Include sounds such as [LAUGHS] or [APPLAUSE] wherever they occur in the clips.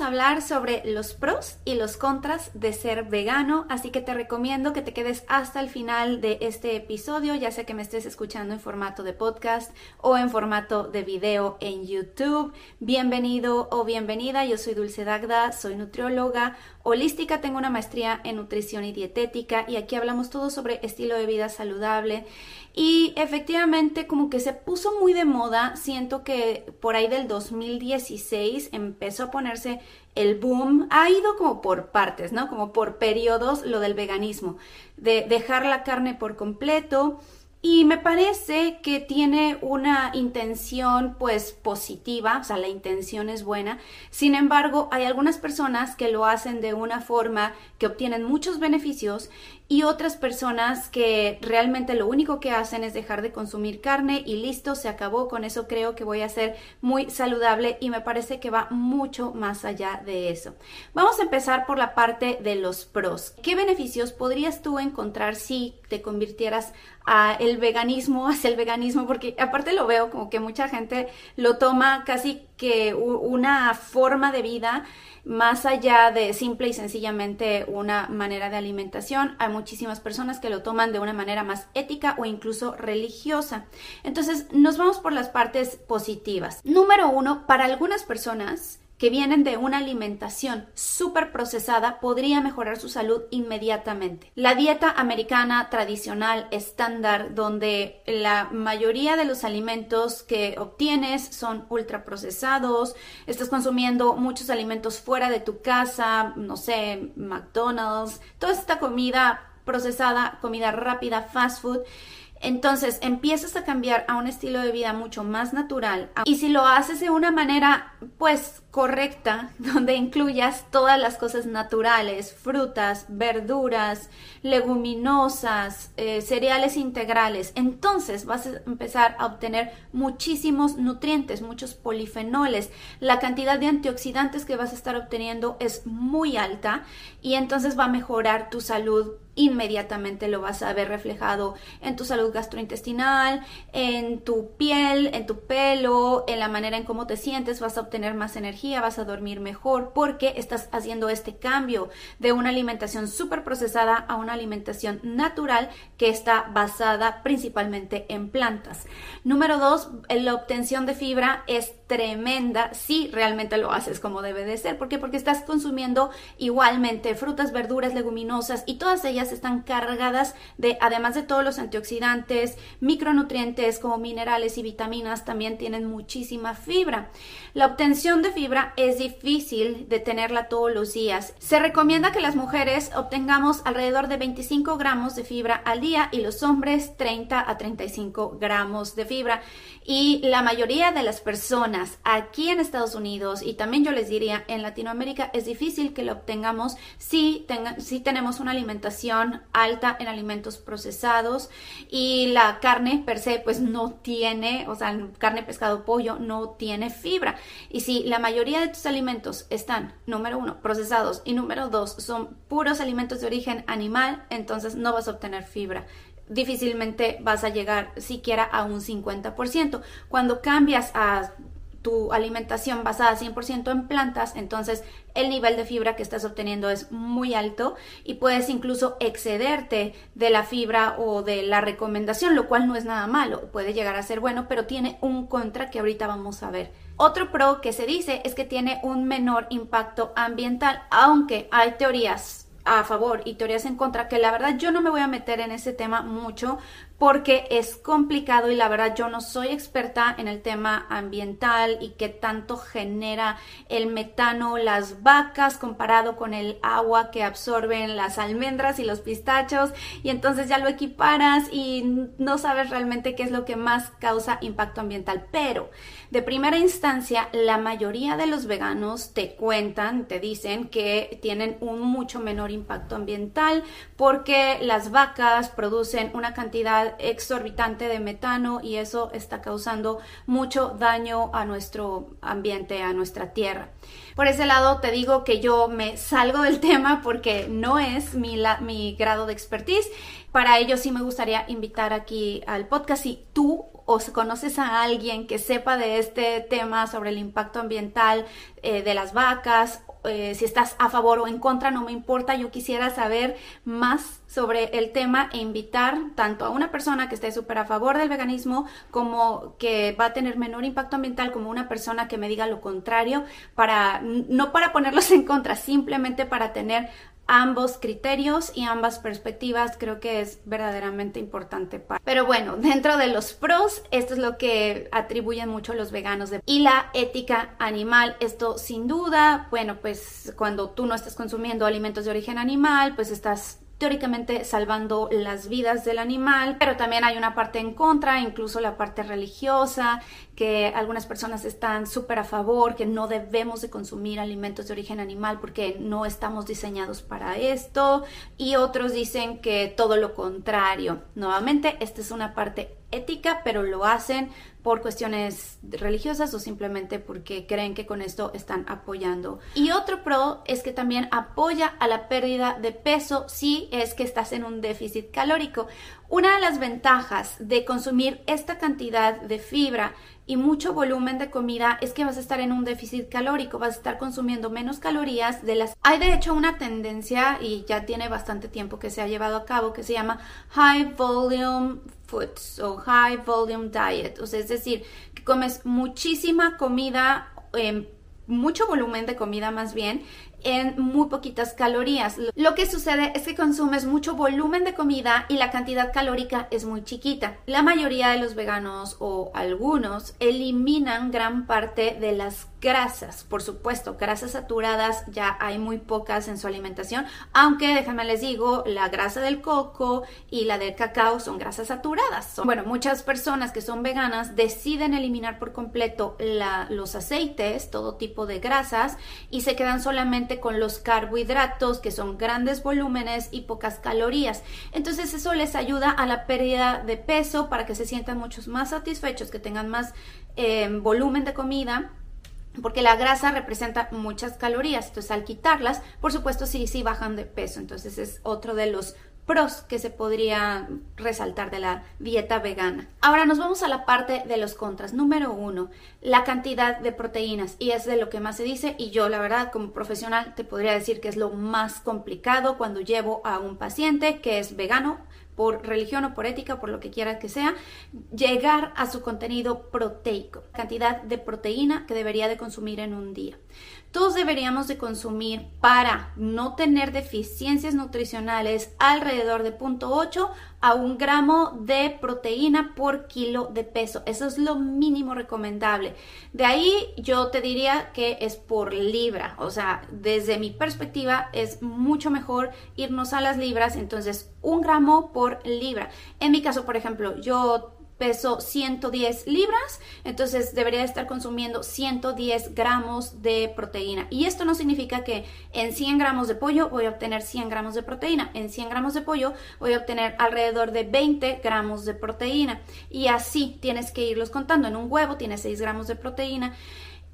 a hablar sobre los pros y los contras de ser vegano, así que te recomiendo que te quedes hasta el final de este episodio, ya sea que me estés escuchando en formato de podcast o en formato de video en YouTube. Bienvenido o bienvenida, yo soy Dulce Dagda, soy nutrióloga holística, tengo una maestría en nutrición y dietética y aquí hablamos todo sobre estilo de vida saludable y efectivamente como que se puso muy de moda, siento que por ahí del 2016 empezó a ponerse el boom, ha ido como por partes, ¿no? Como por periodos lo del veganismo, de dejar la carne por completo, y me parece que tiene una intención pues positiva, o sea, la intención es buena. Sin embargo, hay algunas personas que lo hacen de una forma que obtienen muchos beneficios y otras personas que realmente lo único que hacen es dejar de consumir carne y listo, se acabó, con eso creo que voy a ser muy saludable y me parece que va mucho más allá de eso. Vamos a empezar por la parte de los pros. ¿Qué beneficios podrías tú encontrar si te convirtieras a el veganismo, [LAUGHS] hacia el veganismo? Porque aparte lo veo como que mucha gente lo toma casi que una forma de vida más allá de simple y sencillamente una manera de alimentación, hay muchísimas personas que lo toman de una manera más ética o incluso religiosa. Entonces, nos vamos por las partes positivas. Número uno, para algunas personas, que vienen de una alimentación súper procesada podría mejorar su salud inmediatamente. La dieta americana tradicional estándar, donde la mayoría de los alimentos que obtienes son ultraprocesados, estás consumiendo muchos alimentos fuera de tu casa, no sé, McDonald's, toda esta comida procesada, comida rápida, fast food, entonces empiezas a cambiar a un estilo de vida mucho más natural y si lo haces de una manera pues correcta, [LAUGHS] donde incluyas todas las cosas naturales, frutas, verduras, leguminosas, eh, cereales integrales, entonces vas a empezar a obtener muchísimos nutrientes, muchos polifenoles. La cantidad de antioxidantes que vas a estar obteniendo es muy alta y entonces va a mejorar tu salud inmediatamente. Lo vas a ver reflejado en tu salud gastrointestinal, en tu piel, en tu pelo, en la manera en cómo te sientes, vas a obtener más energía, vas a dormir mejor porque estás haciendo este cambio de una alimentación súper procesada a una alimentación natural que está basada principalmente en plantas. Número dos, la obtención de fibra es tremenda si realmente lo haces como debe de ser. ¿Por qué? Porque estás consumiendo igualmente frutas, verduras, leguminosas y todas ellas están cargadas de, además de todos los antioxidantes, micronutrientes como minerales y vitaminas, también tienen muchísima fibra. La obtención de fibra es difícil de tenerla todos los días. Se recomienda que las mujeres obtengamos alrededor de 25 gramos de fibra al día y los hombres 30 a 35 gramos de fibra. Y la mayoría de las personas aquí en Estados Unidos y también yo les diría en Latinoamérica es difícil que lo obtengamos si, si tenemos una alimentación alta en alimentos procesados y la carne per se pues no tiene, o sea, carne, pescado, pollo no tiene fibra. Y si la mayoría de tus alimentos están, número uno, procesados y número dos, son puros alimentos de origen animal, entonces no vas a obtener fibra difícilmente vas a llegar siquiera a un 50%. Cuando cambias a tu alimentación basada 100% en plantas, entonces el nivel de fibra que estás obteniendo es muy alto y puedes incluso excederte de la fibra o de la recomendación, lo cual no es nada malo, puede llegar a ser bueno, pero tiene un contra que ahorita vamos a ver. Otro pro que se dice es que tiene un menor impacto ambiental, aunque hay teorías a favor y teorías en contra, que la verdad yo no me voy a meter en ese tema mucho porque es complicado y la verdad yo no soy experta en el tema ambiental y qué tanto genera el metano las vacas comparado con el agua que absorben las almendras y los pistachos y entonces ya lo equiparas y no sabes realmente qué es lo que más causa impacto ambiental. Pero de primera instancia la mayoría de los veganos te cuentan, te dicen que tienen un mucho menor impacto ambiental porque las vacas producen una cantidad exorbitante de metano y eso está causando mucho daño a nuestro ambiente, a nuestra tierra. Por ese lado te digo que yo me salgo del [LAUGHS] tema porque no es mi, mi grado de expertise. Para ello sí me gustaría invitar aquí al podcast si tú o conoces a alguien que sepa de este tema sobre el impacto ambiental eh, de las vacas, eh, si estás a favor o en contra, no me importa, yo quisiera saber más sobre el tema e invitar tanto a una persona que esté súper a favor del veganismo como que va a tener menor impacto ambiental como una persona que me diga lo contrario para no para ponerlos en contra, simplemente para tener ambos criterios y ambas perspectivas creo que es verdaderamente importante para... Pero bueno, [LAUGHS] dentro de los pros, esto es lo que atribuyen mucho los veganos. Y la ética animal, esto sin duda, bueno, pues cuando tú no estás consumiendo alimentos de origen animal, pues estás teóricamente salvando las vidas del animal, pero también hay una parte en contra, incluso la parte religiosa, que algunas personas están súper a favor, que no debemos de consumir alimentos de origen animal porque no estamos diseñados para esto, y otros dicen que todo lo contrario. Nuevamente, esta es una parte ética, pero lo hacen por cuestiones religiosas o simplemente porque creen que con esto están apoyando. Y otro pro es que también apoya a la pérdida de peso si es que estás en un déficit calórico. Una de las ventajas de consumir esta cantidad de fibra y mucho volumen de comida es que vas a estar en un déficit calórico, vas a estar consumiendo menos calorías de las... Hay de hecho una tendencia y ya tiene bastante tiempo que se ha llevado a cabo que se llama High Volume Foods o High Volume Diet, o sea, es decir, que comes muchísima comida, eh, mucho volumen de comida más bien, en muy poquitas calorías. Lo que sucede es que consumes mucho volumen de comida y la cantidad calórica es muy chiquita. La mayoría de los veganos o algunos eliminan gran parte de las grasas, por supuesto, grasas saturadas ya hay muy pocas en su alimentación, aunque déjame les digo, la grasa del coco y la del cacao son grasas saturadas. Bueno, muchas personas que son veganas deciden eliminar por completo los aceites, todo tipo de grasas, y se quedan solamente con los carbohidratos, que son grandes volúmenes y pocas calorías. Entonces eso les ayuda a la pérdida de peso para que se sientan muchos más satisfechos, que tengan más eh, volumen de comida porque la grasa representa muchas calorías, entonces al quitarlas, por supuesto sí, sí bajan de peso, entonces es otro de los pros que se podría resaltar de la dieta vegana. Ahora nos vamos a la parte de los contras. Número uno, la cantidad de proteínas y es de lo que más se dice y yo la verdad como profesional te podría decir que es lo más complicado cuando llevo a un paciente que es vegano por religión o por ética, por lo que quiera que sea, llegar a su contenido proteico, cantidad de proteína que debería de consumir en un día todos deberíamos de consumir para no tener deficiencias nutricionales alrededor de 0.8 a un gramo de proteína por kilo de peso. Eso es lo mínimo recomendable. De ahí yo te diría que es por libra. O sea, desde mi perspectiva es mucho mejor irnos a las libras. Entonces, un gramo por libra. En mi caso, por ejemplo, yo peso 110 libras, entonces debería estar consumiendo 110 gramos de proteína. Y esto no significa que en 100 gramos de pollo voy a obtener 100 gramos de proteína. En 100 gramos de pollo voy a obtener alrededor de 20 gramos de proteína. Y así tienes que irlos contando. En un huevo tiene 6 gramos de proteína.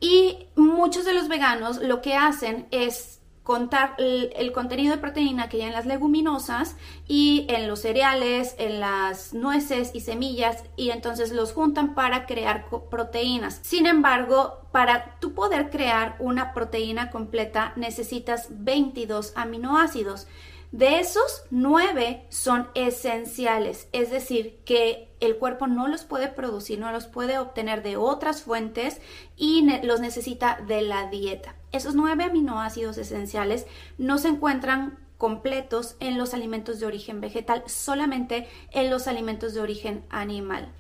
Y muchos de los veganos lo que hacen es contar el, contenido de proteína que hay en las leguminosas y en los cereales, en las nueces y semillas y entonces los juntan para crear proteínas. Sin embargo, para tú poder crear una proteína completa necesitas 22 aminoácidos. De esos, 9 son esenciales, es decir, que el cuerpo no los puede producir, no los puede obtener de otras fuentes y los necesita de la dieta. Esos nueve aminoácidos esenciales no se encuentran completos en los alimentos de origen vegetal, solamente en los alimentos de origen animal.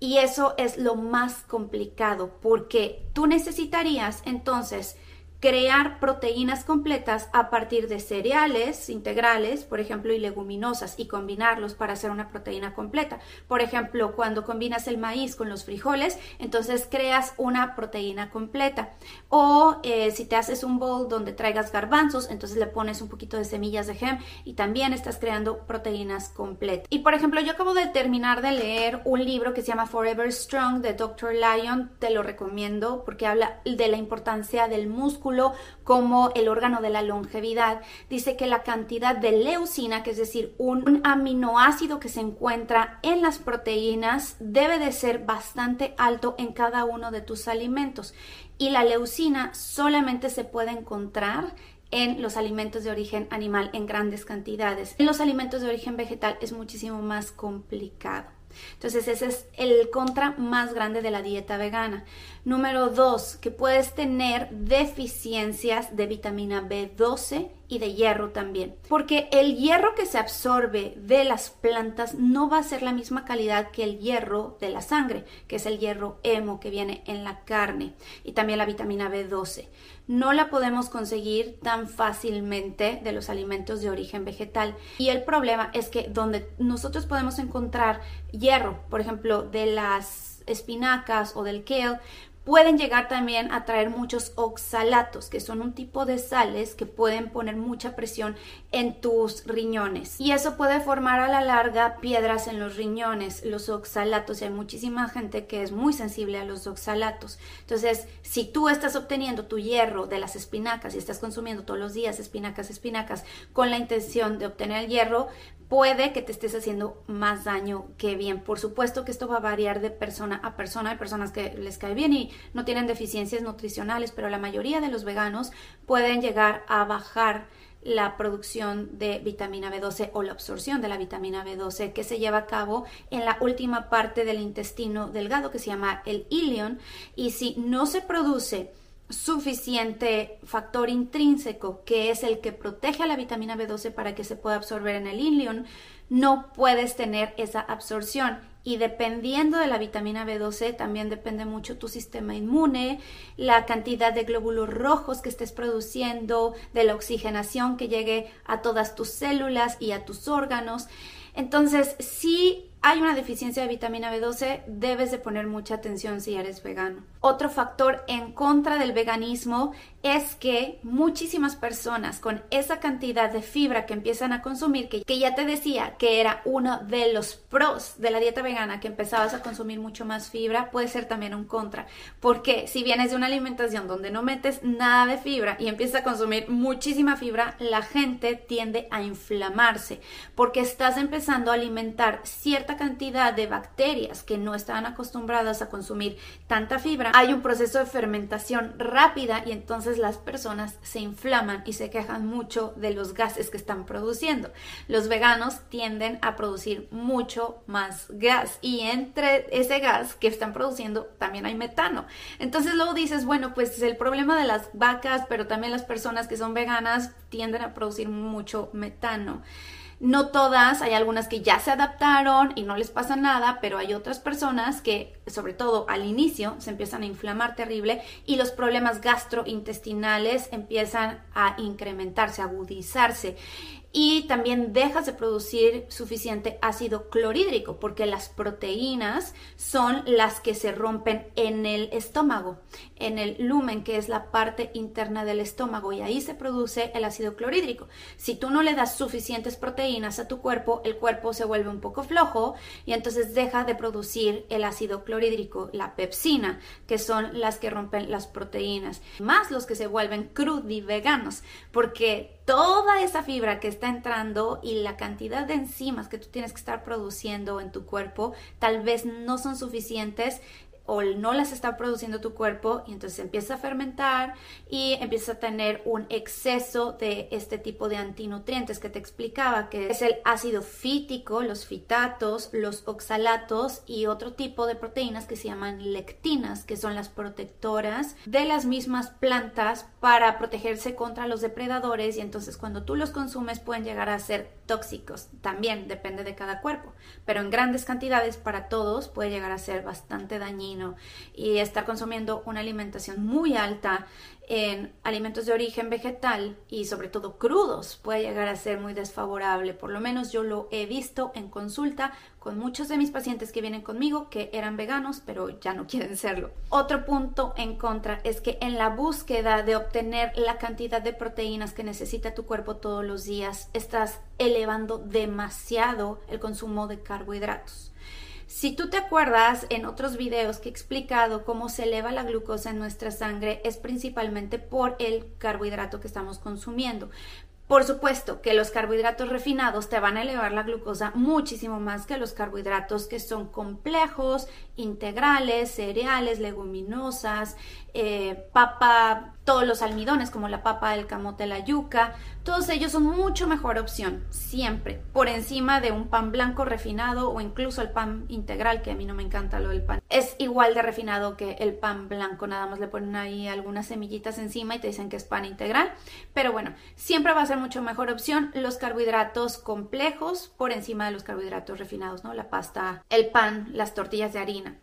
Y eso es lo más complicado porque tú necesitarías entonces crear proteínas completas a partir de cereales integrales, por ejemplo, y leguminosas, y combinarlos para hacer una proteína completa. Por ejemplo, cuando combinas el maíz con los frijoles, entonces creas una proteína completa. O eh, si te haces un bowl donde traigas garbanzos, entonces le pones un poquito de semillas de gem y también estás creando proteínas completas. Y por ejemplo, yo acabo de terminar de leer un libro que se llama Forever Strong de Dr. Lyon, te lo recomiendo porque habla de la importancia del músculo como el órgano de la longevidad, dice que la cantidad de leucina, que es decir, un aminoácido que se encuentra en las proteínas, debe de ser bastante alto en cada uno de tus alimentos. Y la leucina solamente se puede encontrar en los alimentos de origen animal en grandes cantidades. En los alimentos de origen vegetal es muchísimo más complicado. Entonces ese es el contra más grande de la dieta vegana. Número dos, que puedes tener deficiencias de vitamina B12 y de hierro también. Porque el hierro que se absorbe de las plantas no va a ser la misma calidad que el hierro de la sangre, que es el hierro hemo que viene en la carne y también la vitamina B12. No la podemos conseguir tan fácilmente de los alimentos de origen vegetal. Y el problema es que donde nosotros podemos encontrar hierro, por ejemplo, de las espinacas o del kale, pueden llegar también a traer muchos oxalatos, que son un tipo de sales que pueden poner mucha presión en tus riñones. Y eso puede formar a la larga piedras en los riñones, los oxalatos. Y hay muchísima gente que es muy sensible a los oxalatos. Entonces, si tú estás obteniendo tu hierro de las espinacas y estás consumiendo todos los días espinacas, espinacas, con la intención de obtener el hierro, puede que te estés haciendo más daño que bien. Por supuesto que esto va a variar de persona a persona. Hay personas que les cae bien y no tienen deficiencias nutricionales, pero la mayoría de los veganos pueden llegar a bajar la producción de vitamina B12 o la absorción de la vitamina B12 que se lleva a cabo en la última parte del intestino delgado que se llama el ilion y si no se produce suficiente factor intrínseco, que es el que protege a la vitamina B12 para que se pueda absorber en el ilion, no puedes tener esa absorción. Y dependiendo de la vitamina B12, también depende mucho tu sistema inmune, la cantidad de glóbulos rojos que estés produciendo, de la oxigenación que llegue a todas tus células y a tus órganos. Entonces, si hay una deficiencia de vitamina B12, debes de poner mucha atención si eres vegano. Otro factor en contra del veganismo es que muchísimas personas con esa cantidad de fibra que empiezan a consumir, que, que, ya te decía que era uno de los pros de la dieta vegana, que empezabas a consumir mucho más fibra, puede ser también un contra. Porque si vienes de una alimentación donde no metes nada de fibra y empiezas a consumir muchísima fibra, la gente tiende a inflamarse porque estás empezando a alimentar cantidad de bacterias que no estaban acostumbradas a consumir tanta fibra. Hay un proceso de fermentación rápida y entonces las personas se inflaman y se quejan mucho de los gases que están produciendo. Los veganos tienden a producir mucho más gas y entre ese gas que están produciendo también hay metano. Entonces luego dices, bueno, pues el problema de las vacas, pero también las personas que son veganas tienden a producir mucho metano. No todas, hay algunas que ya se adaptaron y no les pasa nada, pero hay otras personas que, sobre todo al inicio, se empiezan a inflamar terrible y los problemas gastrointestinales empiezan a incrementarse, a agudizarse y también dejas de producir suficiente ácido clorhídrico porque las proteínas son las que se rompen en el estómago, en el lumen que es la parte interna del estómago y ahí se produce el ácido clorhídrico. Si tú no le das suficientes proteínas a tu cuerpo, el cuerpo se vuelve un poco flojo y entonces deja de producir el ácido clorhídrico, la pepsina, que son las que rompen las proteínas, más los que se vuelven crudiveganos, porque toda esa fibra que está entrando y la cantidad de enzimas que tú tienes que estar produciendo en tu cuerpo tal vez no son suficientes o no las está produciendo tu cuerpo y entonces empieza a fermentar y empieza a tener un exceso de este tipo de antinutrientes que te explicaba, que es el ácido fítico, los fitatos, los oxalatos y otro tipo de proteínas que se llaman lectinas, que son las protectoras de las mismas plantas para protegerse contra los depredadores y entonces cuando tú los consumes pueden llegar a ser tóxicos. También depende de cada cuerpo, pero en grandes cantidades para todos puede llegar a ser bastante dañino y estar consumiendo una alimentación muy alta en alimentos de origen vegetal y sobre todo crudos puede llegar a ser muy desfavorable. Por lo menos yo lo he visto en consulta con muchos de mis pacientes que vienen conmigo que eran veganos pero ya no quieren serlo. Otro punto en contra es que en la búsqueda de obtener la cantidad de proteínas que necesita tu cuerpo todos los días estás elevando demasiado el consumo de carbohidratos. Si tú te acuerdas en otros videos que he explicado cómo se eleva la glucosa en nuestra sangre, es principalmente por el carbohidrato que estamos consumiendo. Por supuesto que los carbohidratos refinados te van a elevar la glucosa muchísimo más que los carbohidratos que son complejos, integrales, cereales, leguminosas, eh, papa, todos los almidones como la papa, el camote, la yuca, todos ellos son mucho mejor opción, siempre, por encima de un pan blanco refinado o incluso el pan integral, que a mí no me encanta lo del pan. Es igual de refinado que el pan blanco, nada más le ponen ahí algunas semillitas encima y te dicen que es pan integral, pero bueno, siempre va a ser mucho mejor opción los carbohidratos complejos por encima de los carbohidratos refinados, ¿no? La pasta, el pan, las tortillas de harina.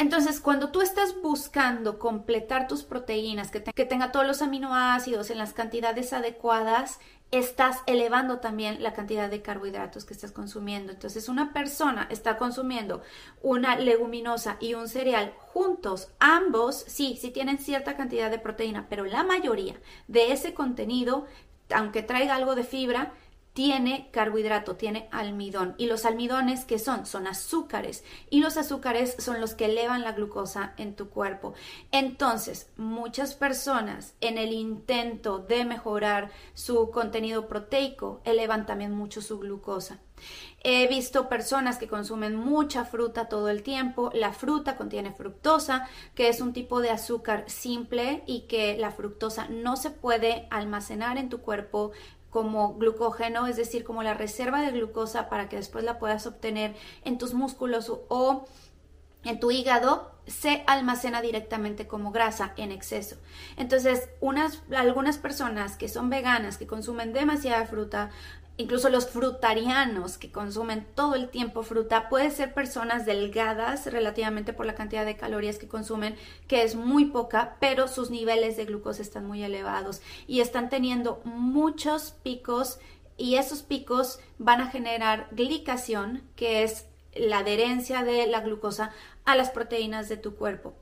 Entonces, cuando tú estás buscando completar tus proteínas, que, tenga todos los aminoácidos en las cantidades adecuadas, estás elevando también la cantidad de carbohidratos que estás consumiendo. Entonces, una persona está consumiendo una leguminosa y un cereal juntos, ambos, sí, sí tienen cierta cantidad de proteína, pero la mayoría de ese contenido, aunque traiga algo de fibra, tiene carbohidrato, tiene almidón. ¿Y los almidones qué son? Son azúcares. Y los azúcares son los que elevan la glucosa en tu cuerpo. Entonces, muchas personas en el intento de mejorar su contenido proteico elevan también mucho su glucosa. He visto personas que consumen mucha fruta todo el tiempo. La fruta contiene fructosa, que es un tipo de azúcar simple y que la fructosa no se puede almacenar en tu cuerpo como glucógeno, es decir, como la reserva de glucosa para que después la puedas obtener en tus músculos o en tu hígado, se almacena directamente como grasa en exceso. Entonces, unas, algunas personas que son veganas, que consumen demasiada fruta, incluso los frutarianos que consumen todo el tiempo fruta, pueden ser personas delgadas relativamente por la cantidad de calorías que consumen, que es muy poca, pero sus niveles de glucosa están muy elevados y están teniendo muchos picos y esos picos van a generar glicación, que es la adherencia de la glucosa a las proteínas de tu cuerpo.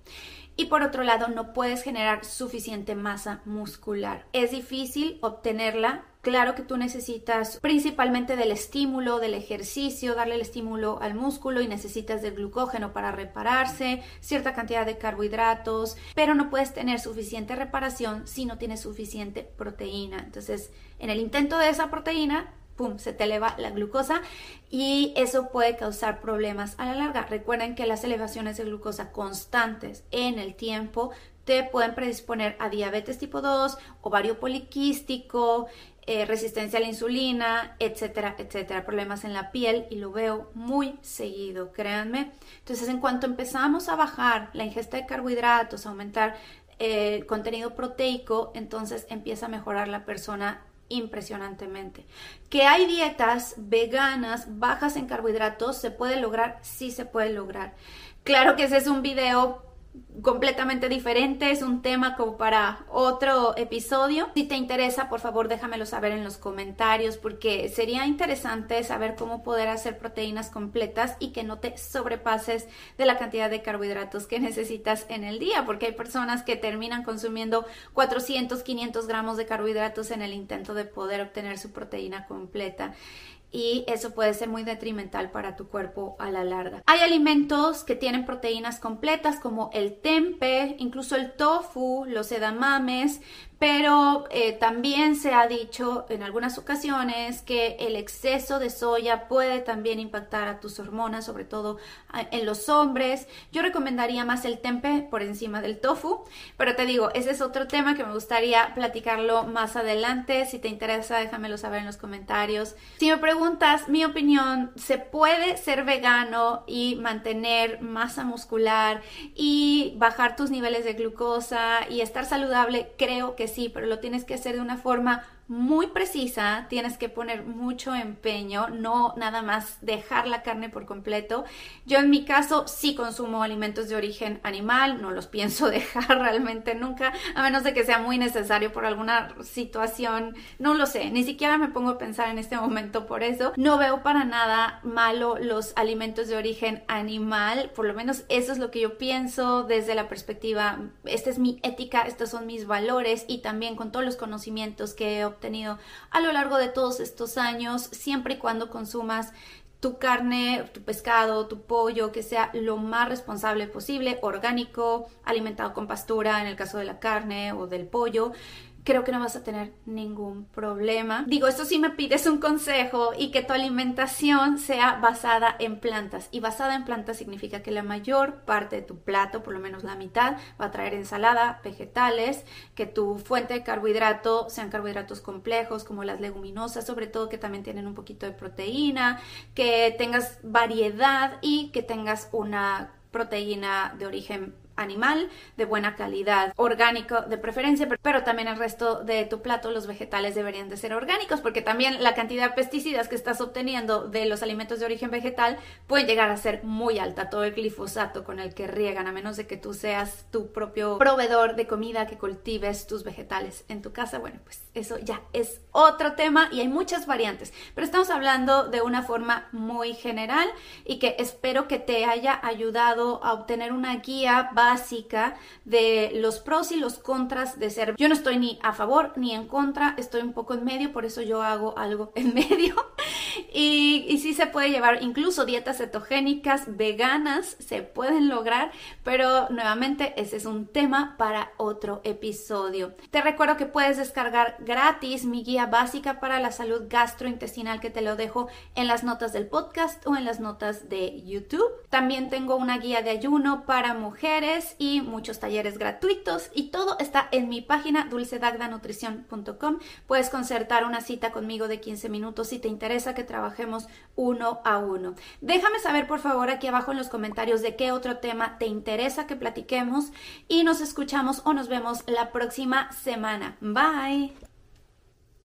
Y por otro lado, no puedes generar suficiente masa muscular. Es difícil obtenerla Claro que tú necesitas principalmente del estímulo, del ejercicio, darle el estímulo al músculo y necesitas del glucógeno para repararse, cierta cantidad de carbohidratos, pero no puedes tener suficiente reparación si no tienes suficiente proteína. Entonces, en el intento de esa proteína, ¡pum!, se te eleva la glucosa y eso puede causar problemas a la larga. Recuerden que las elevaciones de glucosa constantes en el tiempo pueden predisponer a diabetes tipo 2, ovario poliquístico, eh, resistencia a la insulina, etcétera, etcétera, problemas en la piel y lo veo muy seguido, créanme. Entonces, en cuanto empezamos a bajar la ingesta de carbohidratos, aumentar el contenido proteico, entonces empieza a mejorar la persona impresionantemente. Que hay dietas veganas bajas en carbohidratos, ¿se puede lograr? Sí se puede lograr. Claro que ese es un video completamente diferente, es un tema como para otro episodio. Si te interesa, por favor, déjamelo saber en los comentarios porque sería interesante saber cómo poder hacer proteínas completas y que no te sobrepases de la cantidad de carbohidratos que necesitas en el día, porque hay personas que terminan consumiendo 400, 500 gramos de carbohidratos en el intento de poder obtener su proteína completa y eso puede ser muy detrimental para tu cuerpo a la larga. Hay alimentos que tienen proteínas completas como el tempe, incluso el tofu, los edamames, pero eh, también se ha dicho en algunas ocasiones que el exceso de soya puede también impactar a tus hormonas, sobre todo ah, en los hombres. Yo recomendaría más el tempe por encima del tofu, pero te digo, ese es otro tema que me gustaría platicarlo más adelante. Si te interesa, déjamelo saber en los comentarios. Si me preguntas mi opinión, ¿se puede ser vegano y mantener masa muscular y bajar tus niveles de glucosa y estar saludable? Creo que que sí, pero lo tienes que hacer de una forma muy precisa, tienes que poner mucho empeño, no nada más dejar la carne por completo. Yo en mi caso sí consumo alimentos de origen animal, no los [LAUGHS] pienso dejar realmente nunca, a menos de que sea muy necesario por alguna situación, no lo sé, ni siquiera me pongo a pensar en este momento por eso. No veo para nada malo los alimentos de origen animal, por lo menos eso es lo que yo pienso desde la perspectiva, esta es mi ética, estos son mis valores y también con todos los conocimientos que he tenido a lo largo de todos estos años, siempre y cuando consumas tu carne, tu pescado, tu pollo, que sea lo más responsable posible, orgánico, alimentado con pastura en el caso de la carne o del pollo creo que no vas a tener ningún problema. Digo, esto sí me pides un consejo y que tu alimentación sea basada en plantas. Y basada en plantas significa que la mayor parte de tu plato, por lo menos la mitad, va a traer ensalada, vegetales, que tu fuente de carbohidrato sean carbohidratos complejos como las leguminosas, sobre todo que también tienen un poquito de proteína, que tengas variedad y que tengas una proteína de origen animal de buena calidad, orgánico de preferencia, pero también el resto de tu plato, los vegetales deberían de ser orgánicos, porque también la cantidad de pesticidas que estás obteniendo de los alimentos de origen vegetal puede llegar a ser muy alta, todo el glifosato con el que riegan, a menos de que tú seas tu propio proveedor de comida, que cultives tus vegetales en tu casa. Bueno, pues eso ya es otro tema y hay muchas variantes, pero estamos hablando de una forma muy general y que espero que te haya ayudado a obtener una guía de los pros y los contras de ser. Yo no estoy ni a favor ni en contra, estoy un poco en medio, por eso yo hago algo [LAUGHS] en medio. Y, y sí se puede llevar incluso dietas cetogénicas, veganas, se pueden lograr, pero nuevamente ese es un tema para otro episodio. Te recuerdo que puedes descargar gratis mi guía básica para la salud gastrointestinal que te lo dejo en las notas del podcast o en las notas de YouTube. También tengo una guía de ayuno para mujeres y muchos talleres gratuitos y todo está en mi página dulcedagdanutrición.com. Puedes concertar una cita conmigo de 15 minutos si te interesa que trabajemos uno a uno. Déjame saber por favor aquí abajo en los comentarios de qué otro tema te interesa que platiquemos y nos escuchamos o nos vemos la próxima semana. Bye.